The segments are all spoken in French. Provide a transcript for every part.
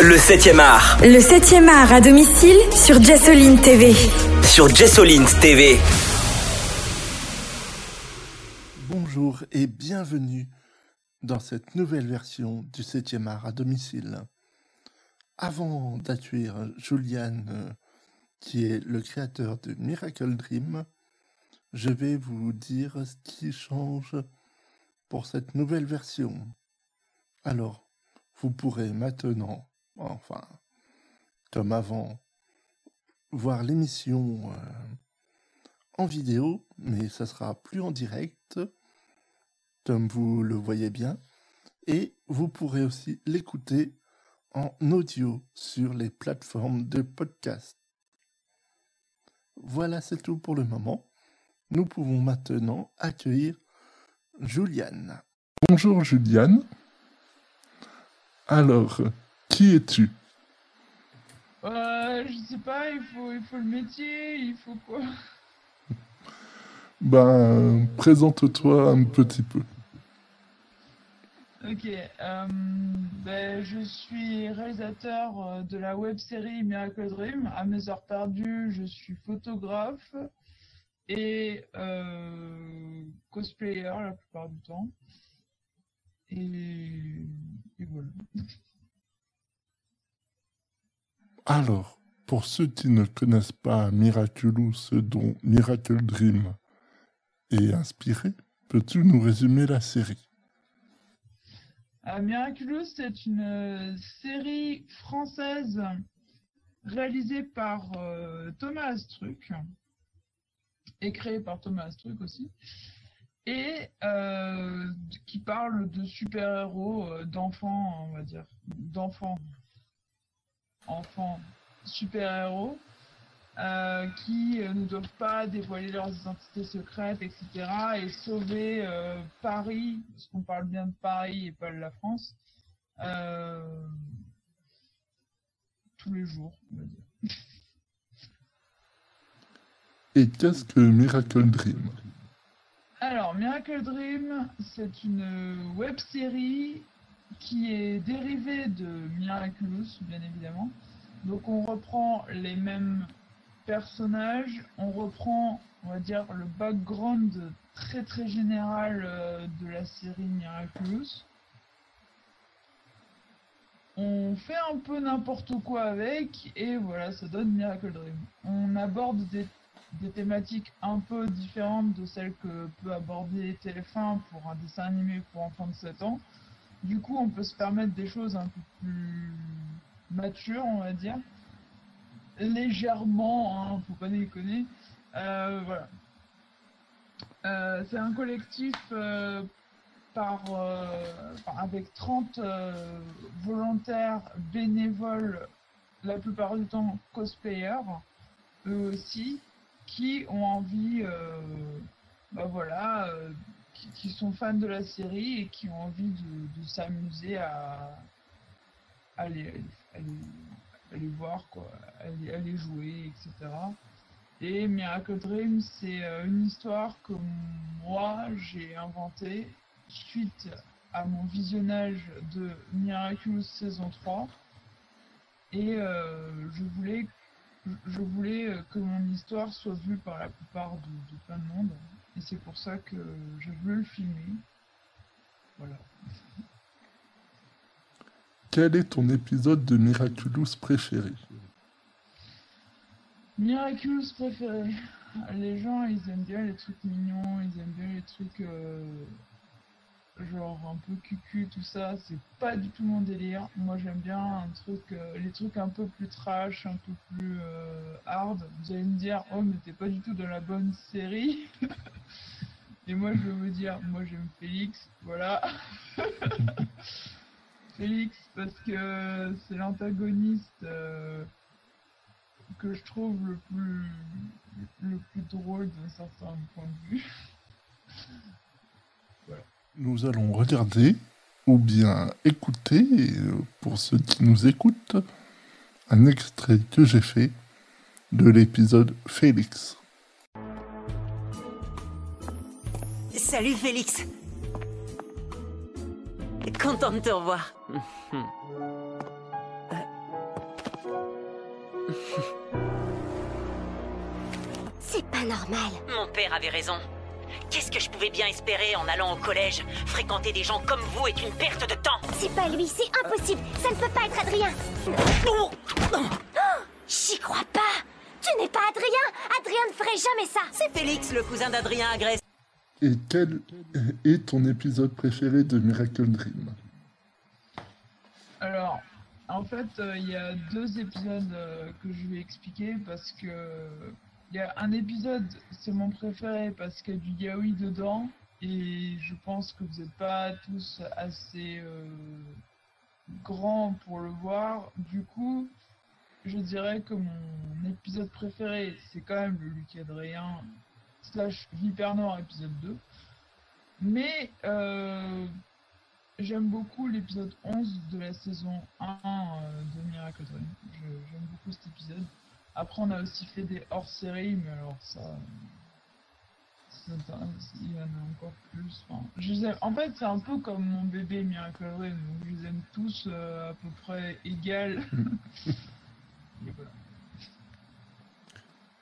Le 7e art. Le 7e art à domicile sur Jessoline TV. Sur Jessoline TV. Bonjour et bienvenue dans cette nouvelle version du 7e art à domicile. Avant d'accueillir Julian, euh, qui est le créateur de Miracle Dream, je vais vous dire ce qui change pour cette nouvelle version. Alors, vous pourrez maintenant enfin, comme avant, voir l'émission euh, en vidéo, mais ça sera plus en direct, comme vous le voyez bien, et vous pourrez aussi l'écouter en audio sur les plateformes de podcast. Voilà, c'est tout pour le moment. Nous pouvons maintenant accueillir Juliane. Bonjour Juliane. Alors, qui es-tu? Euh, Je sais pas, il faut, il faut le métier, il faut quoi? Ben, présente-toi un petit peu. Ok, euh, ben, je suis réalisateur euh, de la web série Miracle Dream. À mes heures perdues, je suis photographe et euh, cosplayer la plupart du temps. Et, et voilà. Alors, pour ceux qui ne connaissent pas Miraculous, dont Miracle Dream est inspiré, peux-tu nous résumer la série? Euh, Miraculous, c'est une euh, série française réalisée par euh, Thomas Astruc et créée par Thomas Astruc aussi, et qui parle de super-héros, d'enfants, on va dire, d'enfants enfants super-héros euh, qui euh, ne doivent pas dévoiler leurs identités secrètes, etc. et sauver euh, Paris, parce qu'on parle bien de Paris et pas de la France, tous les jours, on va dire. Et qu'est-ce que Miracle Dream? Alors, Miracle Dream, c'est une web série qui est dérivé de Miraculous, bien évidemment. Donc on reprend les mêmes personnages, on reprend, on va dire, le background très très général euh, de la série Miraculous. On fait un peu n'importe quoi avec et voilà, ça donne Miracle Dream. On aborde des, des, thématiques un peu différentes de celles que peut aborder TF1 pour un dessin animé pour enfants de 7 ans. Du coup, on peut se permettre des choses un peu plus matures, on va dire. Légèrement, hein, faut pas déconner. Euh, voilà. Euh, c'est un collectif euh, par, avec 30 volontaires bénévoles, la plupart du temps cosplayers, eux aussi, qui ont envie, bah voilà, qui, sont fans de la série et qui ont envie de, s'amuser à, à, les, voir, quoi, à les, jouer, etc. Et Miracle Dream, c'est euh, une histoire que moi j'ai inventée suite à mon visionnage de Miraculous saison 3. Et euh, je voulais je voulais euh, que mon histoire soit vue par la plupart de, de plein de monde. Et c'est pour ça que je veux le filmer. Voilà. Quel est ton épisode de Miraculous préféré? Miraculous préféré. Les gens, ils aiment bien les trucs mignons, ils aiment bien les trucs euh, genre un peu cucu, tout ça. C'est pas du tout mon délire. Moi, j'aime bien un truc, euh, les trucs un peu plus trash, un peu plus euh, hard. Vous allez me dire, oh, mais t'es pas du tout dans la bonne série. Et moi, je vais vous dire, moi, j'aime Félix, voilà. Félix, parce que c'est l'antagoniste euh, que je trouve le plus, le plus drôle d'un certain point de vue. voilà. Nous allons regarder ou bien écouter, pour ceux qui nous écoutent, un extrait que j'ai fait de l'épisode Félix. Salut Félix. Content de te revoir. C'est pas normal. Mon père avait raison. Qu'est-ce que je pouvais bien espérer en allant au collège Fréquenter des gens comme vous est une perte de temps. C'est pas lui, c'est impossible. Ça ne peut pas être Adrien. Oh J'y crois pas. Tu n'es pas Adrien. Adrien ne ferait jamais ça. C'est Félix, le cousin d'Adrien Agresse. Et quel est ton épisode préféré de Miracle Dream? Alors, en fait, euh, il y a deux épisodes euh, que je vais expliquer parce que il y a un épisode, c'est mon préféré parce qu'il y a du yaoi dedans et je pense que vous n'êtes pas tous assez euh, grands pour le voir. Du coup, je dirais que mon épisode préféré, c'est quand même le Luc Adrien slash Viper Noir épisode 2. Mais euh, j'aime beaucoup l'épisode 11 de la saison 1 euh, de Miracle J'aime beaucoup cet épisode. Après, on a aussi fait des hors-série, mais alors ça. il y en a encore plus. Enfin, je les aime- En fait, c'est un peu comme mon bébé Miracle Dream. donc Je les aime tous euh, à peu près égal. Et voilà.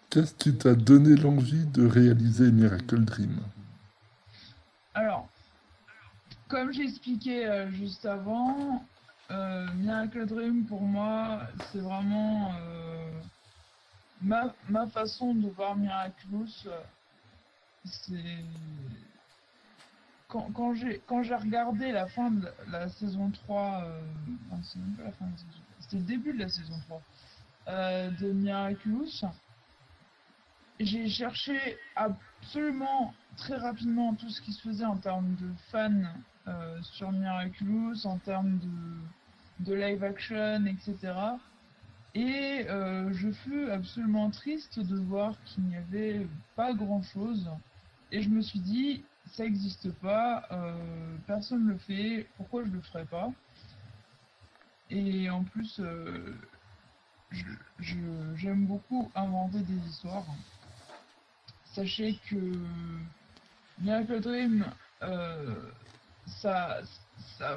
Qu'est-ce qui t'a donné l'envie de réaliser Miracle Dream? Alors, comme j'ai expliqué euh, juste avant, euh, Miracle Dream pour moi, c'est vraiment euh, ma, ma façon de voir Miraculous. euh, C'est quand, quand j'ai regardé la fin de la, saison 3, euh, enfin, c'est même pas la fin de la saison 3, c'était le début de la saison 3 euh, de Miraculous, j'ai cherché absolument très rapidement tout ce qui se faisait en termes de fans sur Miraculous, en termes de, de live action, etc. Et euh, je fus absolument triste de voir qu'il n'y avait pas grand chose. Et je me suis dit, ça n'existe pas, euh, personne ne le fait, pourquoi je le ferais pas? Et en plus, euh, j'aime beaucoup inventer des histoires. Sachez que Miracle Dream, ça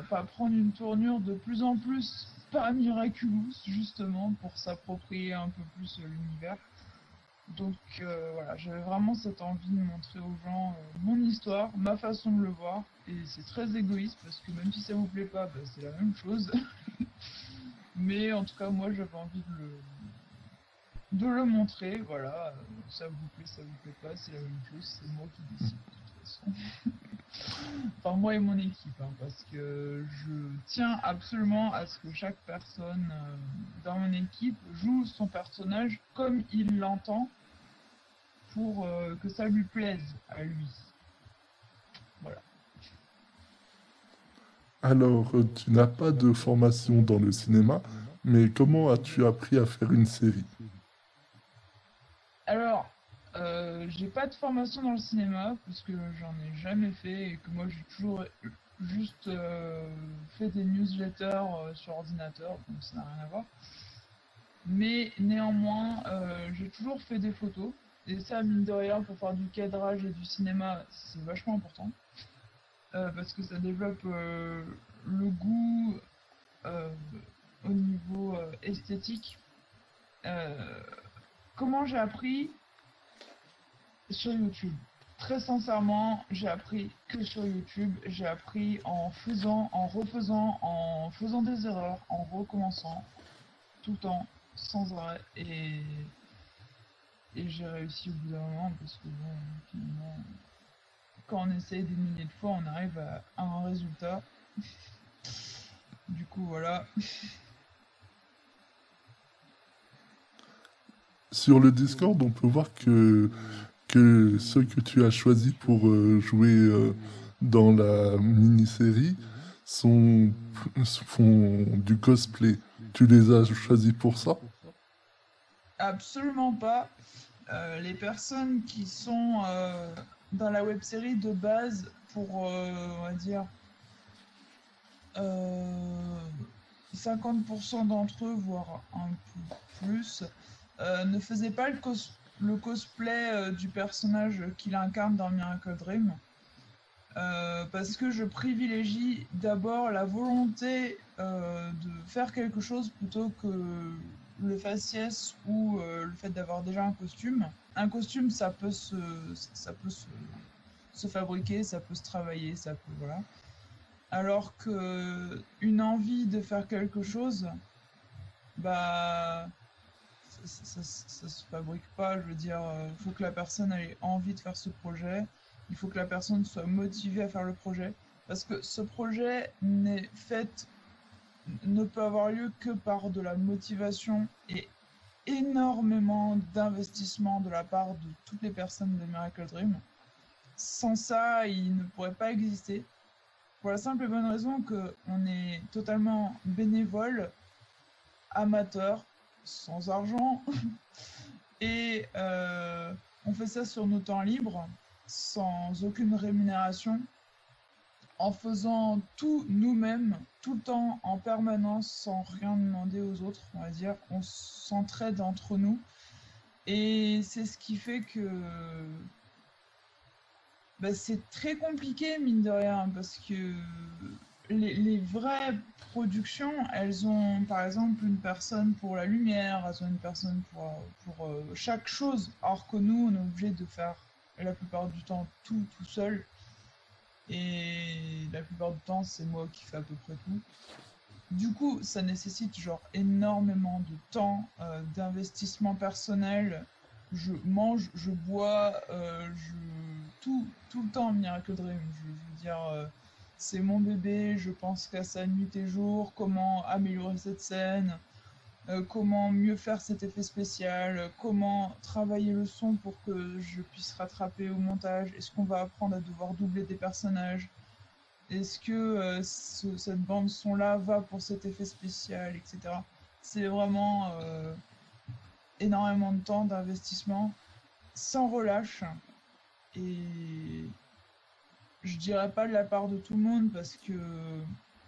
va prendre une tournure de plus en plus par Miraculous, justement, pour s'approprier un peu plus l'univers. Donc euh, voilà, j'avais vraiment cette envie de montrer aux gens euh, mon histoire, ma façon de le voir, et c'est très égoïste parce que même si ça vous plaît pas, bah, c'est la même chose. Mais en tout cas, moi j'avais envie de le, de le montrer, voilà, euh, ça vous plaît, ça vous plaît pas, c'est la même chose, c'est moi qui décide de toute façon. enfin, moi et mon équipe, hein, parce que je tiens absolument à ce que chaque personne euh, dans mon équipe joue son personnage comme il l'entend pour euh, que ça lui plaise à lui. Voilà. Alors, tu n'as pas de formation dans le cinéma, mais comment as-tu appris à faire une série Alors, j'ai pas de formation dans le cinéma parce que j'en ai jamais fait et que moi j'ai toujours juste euh, fait des newsletters euh, sur ordinateur, donc ça n'a rien à voir. Mais néanmoins, euh, j'ai toujours fait des photos et ça, mine de rien, pour faire du cadrage et du cinéma, c'est vachement important parce que ça développe le goût au niveau esthétique. Comment j'ai appris? Sur YouTube. Très sincèrement, j'ai appris que sur YouTube. J'ai appris en faisant, en refaisant, en faisant des erreurs, en recommençant, tout le temps, sans arrêt. Et, j'ai réussi au bout d'un moment parce que bon, finalement, quand on essaye des milliers de fois, on arrive à un résultat. Du coup, voilà. Sur le Discord, on peut voir que, que ceux que tu as choisis pour euh, jouer euh, dans la mini-série sont, font du cosplay. Tu les as choisis pour ça? Absolument pas. Euh, les personnes qui sont dans la web série de base pour, on va dire, euh, 50% d'entre eux, voire un peu plus, ne faisaient pas le, cos- le cosplay euh, du personnage qu'il incarne dans Miracle Dream. Euh, parce que je privilégie d'abord la volonté euh, de faire quelque chose plutôt que le faciès ou le fait d'avoir déjà un costume. Un costume, ça peut se, ça peut se fabriquer, ça peut se travailler, ça peut voilà. Alors que une envie de faire quelque chose, bah ça, ça, se fabrique pas. Je veux dire, il faut que la personne ait envie de faire ce projet. Il faut que la personne soit motivée à faire le projet. Parce que ce projet n'est fait, ne peut avoir lieu que par de la motivation et énormément d'investissement de la part de toutes les personnes de Miracle Dream. Sans ça, il ne pourrait pas exister. Pour la simple et bonne raison qu'on est totalement bénévole, amateur, sans argent, et euh, on fait ça sur nos temps libres, sans aucune rémunération, en faisant tout nous-mêmes, tout le temps, en permanence, sans rien demander aux autres, on va dire. On s'entraide entre nous. Et c'est ce qui fait que bah, c'est très compliqué, mine de rien, parce que les, vraies productions, elles ont par exemple une personne pour la lumière, elles ont une personne pour, pour euh, chaque chose, alors que nous, on est obligé de faire la plupart du temps tout tout seul. Et la plupart du temps, c'est moi qui fais à peu près tout. Du coup, ça nécessite genre énormément de temps, euh, d'investissement personnel. Je mange, je bois, euh, je... Tout, tout le temps Miracle Dream. Je, je veux dire, euh, c'est mon bébé, je pense qu'à ça nuit et jour, comment améliorer cette scène, euh, comment mieux faire cet effet spécial, comment travailler le son pour que je puisse rattraper au montage, est-ce qu'on va apprendre à devoir doubler des personnages, est-ce que euh, ce, cette bande son là va pour cet effet spécial, etc. C'est vraiment euh, énormément de temps, d'investissement, sans relâche, et je dirais pas de la part de tout le monde parce que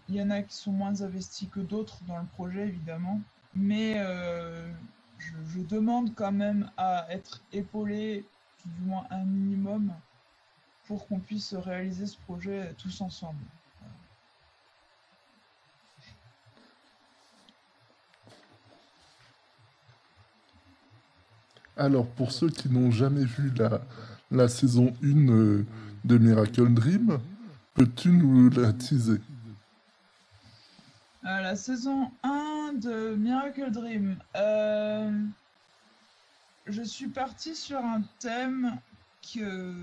il y en a qui sont moins investis que d'autres dans le projet évidemment mais euh, je, demande quand même à être épaulé du moins un minimum pour qu'on puisse réaliser ce projet tous ensemble. Alors, pour ceux qui n'ont jamais vu la, la saison 1 euh, de Miracle Dream, peux-tu nous la teaser? Euh, La saison 1 de Miracle Dream. Euh, je suis partie sur un thème que,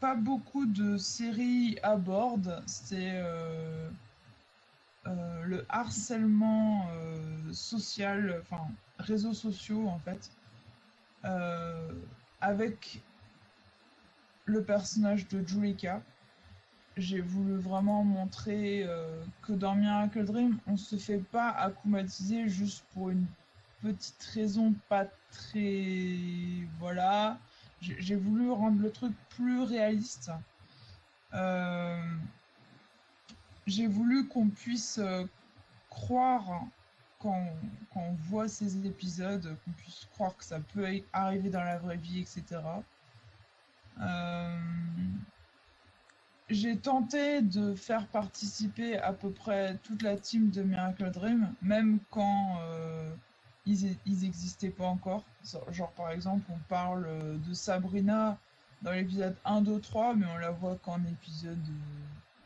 pas beaucoup de séries abordent. C'est euh, le harcèlement social, enfin réseaux sociaux en fait, avec le personnage de Julika j'ai voulu vraiment montrer euh, que dans Miracle Dream, on se fait pas akumatiser juste pour une petite raison pas très... Voilà. J'ai voulu rendre le truc plus réaliste. Euh, j'ai voulu qu'on puisse euh, croire quand, on voit ces épisodes, qu'on puisse croire que ça peut arriver dans la vraie vie, etc. Euh, j'ai tenté de faire participer à peu près toute la team de Miracle Dream, même quand euh, ils, ils existaient pas encore. Genre par exemple, on parle de Sabrina dans l'épisode 1, 2, 3, mais on la voit qu'en épisode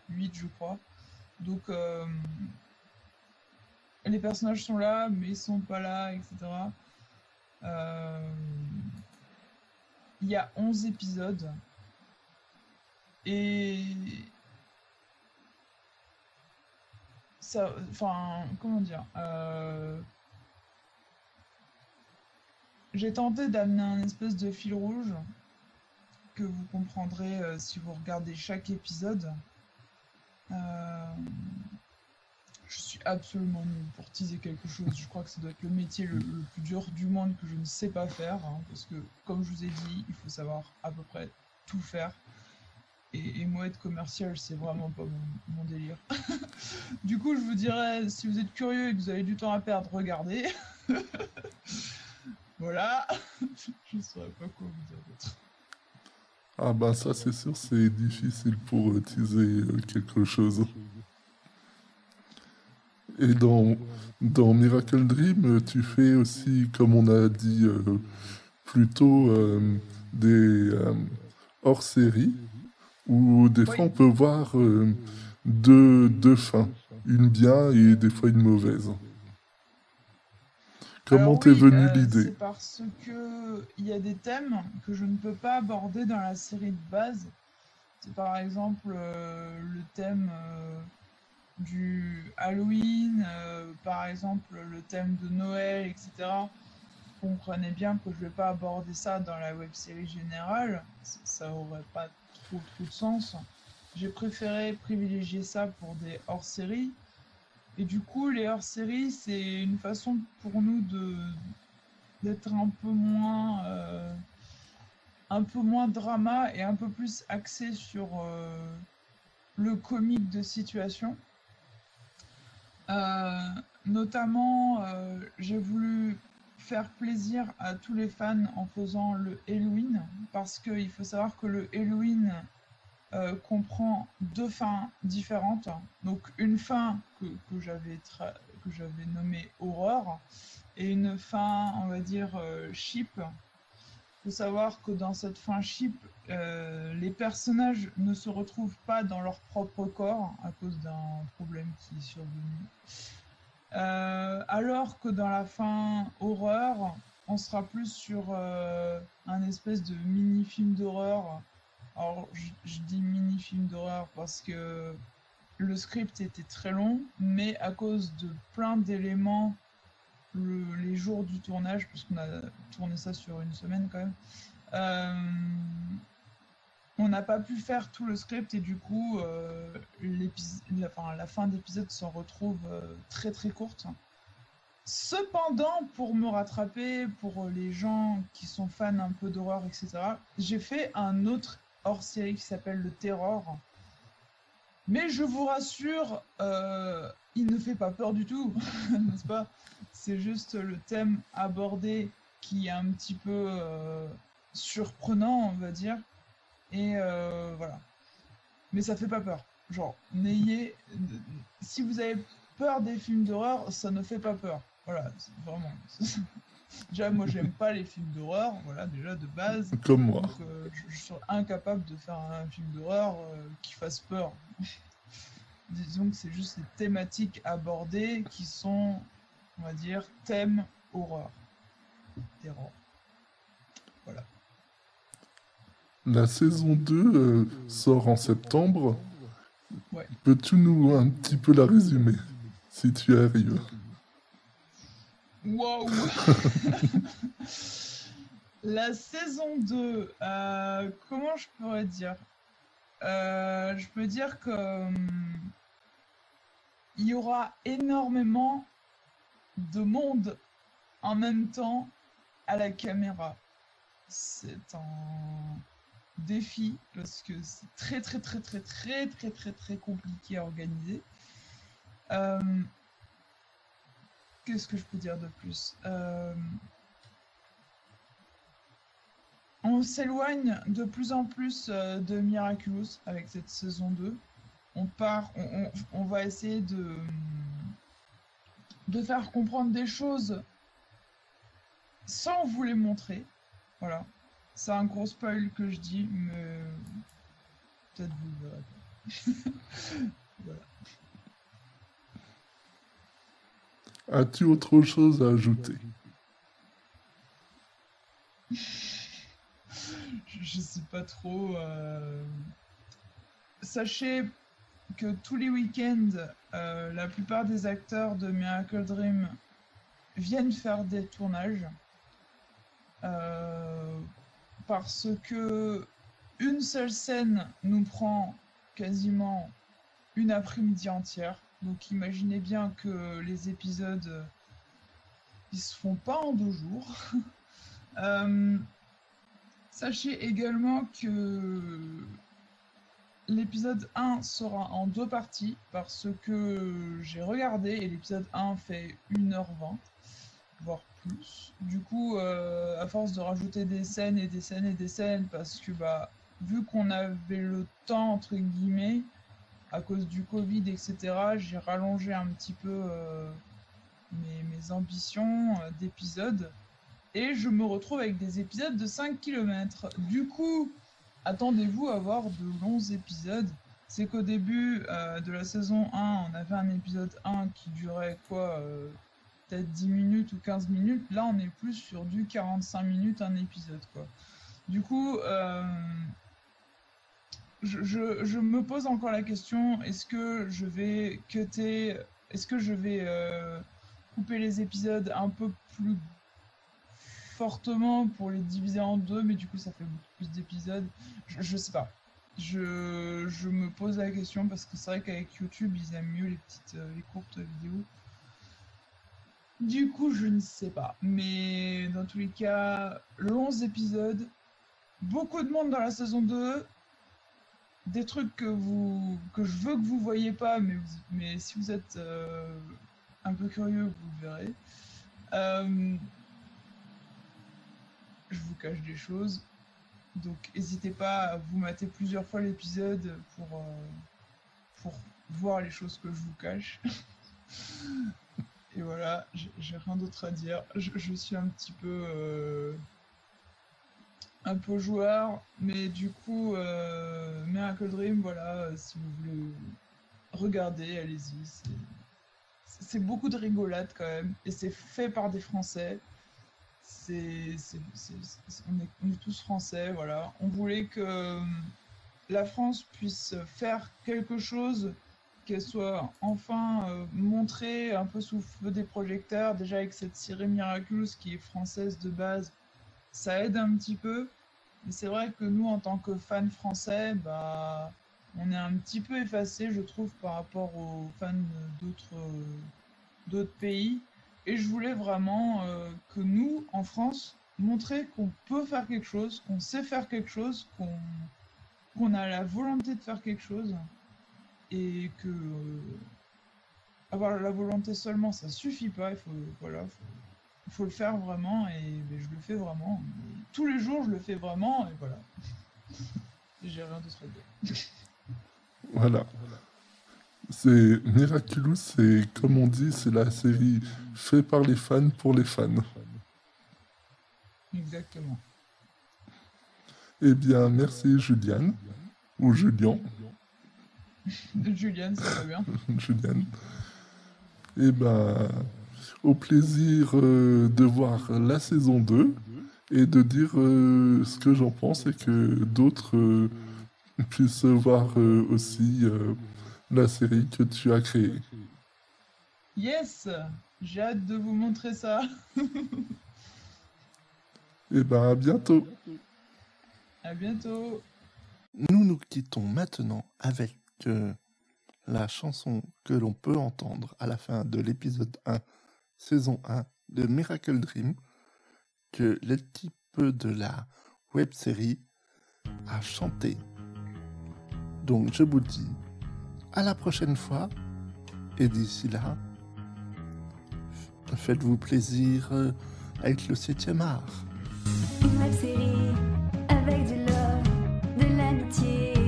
8, je crois. Donc euh, les personnages sont là, mais ils sont pas là, etc. il y a 11 épisodes. Et ça, enfin, comment dire, euh... j'ai tenté d'amener un espèce de fil rouge que vous comprendrez euh, si vous regardez chaque épisode. Euh... Je suis absolument nulle pour teaser quelque chose. Je crois que ça doit être le métier le, plus dur du monde que je ne sais pas faire. Hein, parce que, comme je vous ai dit, il faut savoir à peu près tout faire. Et, moi, être commercial, c'est vraiment pas mon, délire. du coup, je vous dirais, si vous êtes curieux et que vous avez du temps à perdre, regardez. voilà. je ne saurais pas quoi vous dire. Ah bah ça, c'est sûr, c'est difficile pour euh, teaser euh, quelque chose. Et dans, dans Miracle Dream, tu fais aussi, comme on a dit euh, plus tôt, euh, des euh, hors-séries, où des fois on peut voir deux, deux fins, une bien et des fois une mauvaise. Comment t'es oui, venue euh, l'idée C'est parce que il y a des thèmes que je ne peux pas aborder dans la série de base. C'est par exemple euh, le thème euh, du Halloween, euh, par exemple le thème de Noël, etc. Comprenez bien que je ne vais pas aborder ça dans la web série générale. Ça aurait pas trop, trop de sens. J'ai préféré privilégier ça pour des hors-séries. Et du coup, les hors-séries, c'est une façon pour nous d'être un peu moins euh, un peu moins drama et un peu plus axé sur euh, le comique de situation. Euh, notamment, euh, j'ai voulu faire plaisir à tous les fans en faisant le Halloween, parce qu'il faut savoir que le Halloween euh, comprend deux fins différentes. Donc une fin que, j'avais nommée horreur et une fin, on va dire, euh, chip. Il faut savoir que dans cette fin chip, euh, les personnages ne se retrouvent pas dans leur propre corps à cause d'un problème qui est survenu. Euh, alors que dans la fin horreur, on sera plus sur euh, un espèce de mini-film d'horreur. Alors, je dis mini-film d'horreur parce que le script était très long, mais à cause de plein d'éléments, le- les jours du tournage, puisqu'on a tourné ça sur une semaine quand même, euh, on n'a pas pu faire tout le script et du coup, euh, la, fin d'épisode s'en retrouve euh, très très courte. Cependant, pour me rattraper, pour les gens qui sont fans un peu d'horreur, etc., j'ai fait un autre hors-série qui s'appelle Le Terror. Mais je vous rassure, il ne fait pas peur du tout, n'est-ce pas? C'est juste le thème abordé qui est un petit peu euh, surprenant, on va dire. Et euh, voilà. Mais ça fait pas peur. Genre, n'ayez. Si vous avez peur des films d'horreur, ça ne fait pas peur. Voilà, vraiment. déjà, moi, j'aime pas les films d'horreur, voilà, déjà de base. Comme moi. Donc, euh, je, je suis incapable de faire un film d'horreur qui fasse peur. Disons que c'est juste les thématiques abordées qui sont, on va dire, thème horreur. Terror. Voilà. La saison 2 euh, sort en septembre. Ouais. Peux-tu nous un petit peu la résumer, si tu arrives? Waouh La saison 2, euh, comment je pourrais dire? Euh, Je peux dire que hum, il y aura énormément de monde en même temps à la caméra. C'est un défi parce que c'est très très très très très très très très compliqué à organiser. Euh, Qu'est-ce que je peux dire de plus? Euh, On s'éloigne de plus en plus euh, de Miraculous avec cette saison 2. On part, on, on- on va essayer de, de faire comprendre des choses sans vous les montrer. Voilà. C'est un gros spoil que je dis, mais peut-être vous le verrez pas. As-tu autre chose à ajouter? Je, je sais pas trop. euh. Sachez que tous les week-ends, euh, la plupart des acteurs de Miracle Dream viennent faire des tournages. Euh, parce que une seule scène nous prend quasiment une après-midi entière. Donc imaginez bien que les épisodes, ils se font pas en deux jours. Euh, Sachez également que l'épisode 1 sera en deux parties parce que j'ai regardé et l'épisode 1 fait 1h20, voire plus. Du coup, euh, à force de rajouter des scènes et des scènes et des scènes, parce que bah, vu qu'on avait le temps, entre guillemets, à cause du Covid, etc., j'ai rallongé un petit peu euh, mes, ambitions euh, d'épisodes. Et je me retrouve avec des épisodes de 5 km. Du coup, attendez-vous à voir de longs épisodes. C'est qu'au début euh, de la saison 1, on avait un épisode 1 qui durait quoi euh, Peut-être 10 minutes ou 15 minutes. Là, on est plus sur du 45 minutes un épisode. Du coup, euh, je, me pose encore la question, est-ce que je vais cutter, est-ce que je vais couper les épisodes un peu plus fortement pour les diviser en deux, mais du coup ça fait beaucoup plus d'épisodes. Je, sais pas. Je, je me pose la question parce que c'est vrai qu'avec YouTube ils aiment mieux les petites, euh, les courtes vidéos. Du coup, je ne sais pas. Mais dans tous les cas, longs épisodes, beaucoup de monde dans la saison 2, des trucs que vous que je veux que vous voyez pas, mais, mais si vous êtes euh, un peu curieux, vous verrez. Euh, je vous cache des choses. Donc n'hésitez pas à vous mater plusieurs fois l'épisode pour, euh, pour voir les choses que je vous cache. Et voilà, j'ai rien d'autre à dire. Je, suis un petit peu euh, un peu joueur, mais du coup, euh, Miracle Dream, voilà, si vous voulez regarder, allez-y. C'est beaucoup de rigolade quand même, et c'est fait par des Français. On, est, tous français, voilà. On voulait que euh, la France puisse faire quelque chose, qu'elle soit enfin euh, montrée un peu sous feu des projecteurs. Déjà avec cette série Miraculous qui est française de base, ça aide un petit peu. Mais c'est vrai que nous, en tant que fans français, bah, on est un petit peu effacé, je trouve, par rapport aux fans d'autres pays. Et je voulais vraiment euh, que nous, en France, montrer qu'on peut faire quelque chose, qu'on sait faire quelque chose, qu'on qu'on a la volonté de faire quelque chose. Et que euh, avoir la volonté seulement, ça suffit pas. Il faut, voilà, faut, il faut le faire vraiment. Et ben, je le fais vraiment. Et tous les jours, je le fais vraiment. Et voilà. J'ai rien d'autre à dire. Voilà. C'est Miraculous, c'est comme on dit, c'est la série faite par les fans pour les fans. Exactement. Eh bien, merci Juliane, ou Julian, Juliane, ça va bien. Juliane. Eh ben, au plaisir euh, de voir la saison 2 et de dire euh, ce que j'en pense et que d'autres euh, puissent voir aussi la série que tu as créée. Yes J'ai hâte de vous montrer ça. Eh ben, à bientôt. À bientôt. Nous nous quittons maintenant avec euh, la chanson que l'on peut entendre à la fin de l'épisode 1, saison 1 de Miracle Dream, que l'équipe de la web série a chanté. Donc je vous dis à la prochaine fois et d'ici là, faites-vous plaisir euh, avec le 7e art. Une web série avec du love, de l'amitié